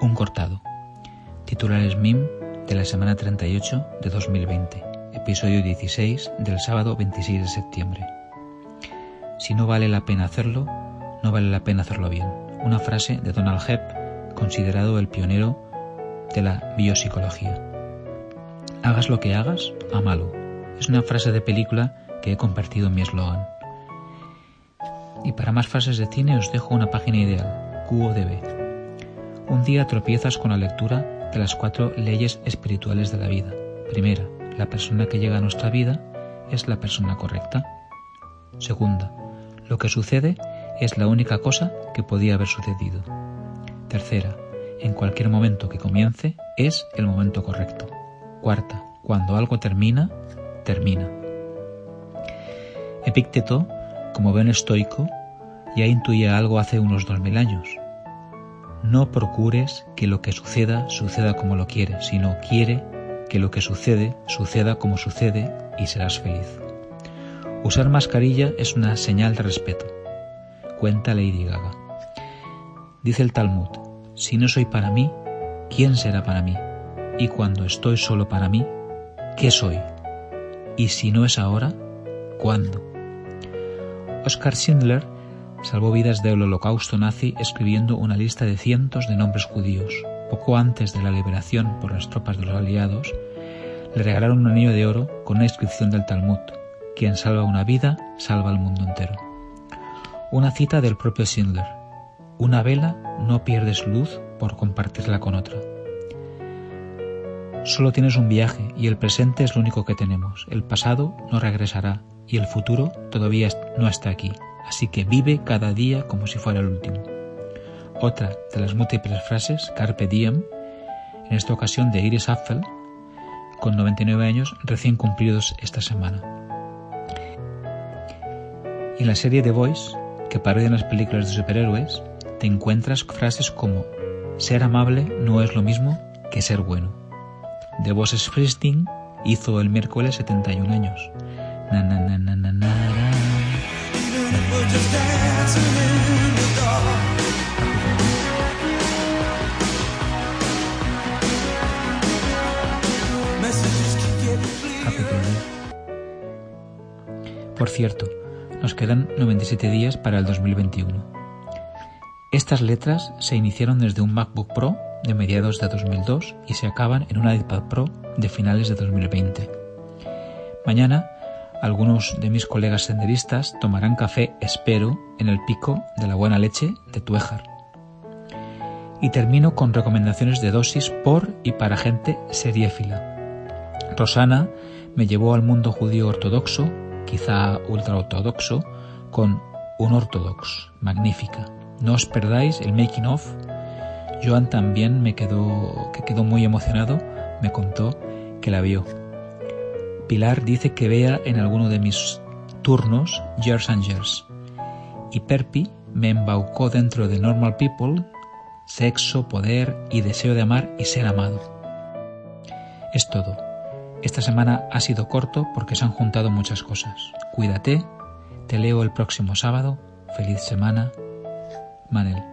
Un cortado. Titulares MIM de la semana 38 de 2020. Episodio 16 del sábado 26 de septiembre. Si no vale la pena hacerlo, no vale la pena hacerlo bien. Una frase de Donald Hebb, considerado el pionero de la biopsicología. Hagas lo que hagas, amalo. Es una frase de película que he compartido en mi eslogan. Y para más frases de cine os dejo una página ideal, QODB. Un día tropiezas con la lectura de las cuatro leyes espirituales de la vida. Primera, la persona que llega a nuestra vida es la persona correcta. Segunda, lo que sucede es la única cosa que podía haber sucedido. Tercera, en cualquier momento que comience es el momento correcto. Cuarta, cuando algo termina, termina. Epícteto, como buen estoico, ya intuía algo hace unos dos mil años. No procures que lo que suceda suceda como lo quieres, sino quiere que lo que sucede suceda como sucede y serás feliz. Usar mascarilla es una señal de respeto. Cuenta Lady Gaga. Dice el Talmud, si no soy para mí, ¿quién será para mí? Y cuando estoy solo para mí, ¿qué soy? Y si no es ahora, ¿cuándo? Oscar Schindler salvó vidas del holocausto nazi escribiendo una lista de cientos de nombres judíos. Poco antes de la liberación por las tropas de los aliados, le regalaron un anillo de oro con una inscripción del Talmud, quien salva una vida, salva al mundo entero. Una cita del propio Schindler, una vela no pierde su luz por compartirla con otra. Solo tienes un viaje y el presente es lo único que tenemos. El pasado no regresará y el futuro todavía no está aquí así que vive cada día como si fuera el último. Otra de las múltiples frases, Carpe Diem, en esta ocasión de Iris Apfel, con 99 años recién cumplidos esta semana. En la serie The Voice, que parodia las películas de superhéroes, te encuentras frases como ser amable no es lo mismo que ser bueno. The Voice Springsteen hizo el miércoles 71 años. Na, na, na, por cierto, nos quedan 97 días para el 2021. Estas letras se iniciaron desde un MacBook Pro de mediados de 2002 y se acaban en un iPad Pro de finales de 2020. Mañana algunos de mis colegas senderistas tomarán café, espero, en el pico de la buena leche de Tuéjar. Y termino con recomendaciones de dosis por y para gente seriéfila. Rosana me llevó al mundo judío ortodoxo, quizá ultraortodoxo, con un ortodox, magnífica. No os perdáis el making of. Joan también me quedó, que quedó muy emocionado, me contó que la vio. Pilar dice que vea en alguno de mis turnos Years and Years. Y Perpi me embaucó dentro de Normal People, sexo, poder y deseo de amar y ser amado. Es todo. Esta semana ha sido corto porque se han juntado muchas cosas. Cuídate, te leo el próximo sábado. Feliz semana. Manel.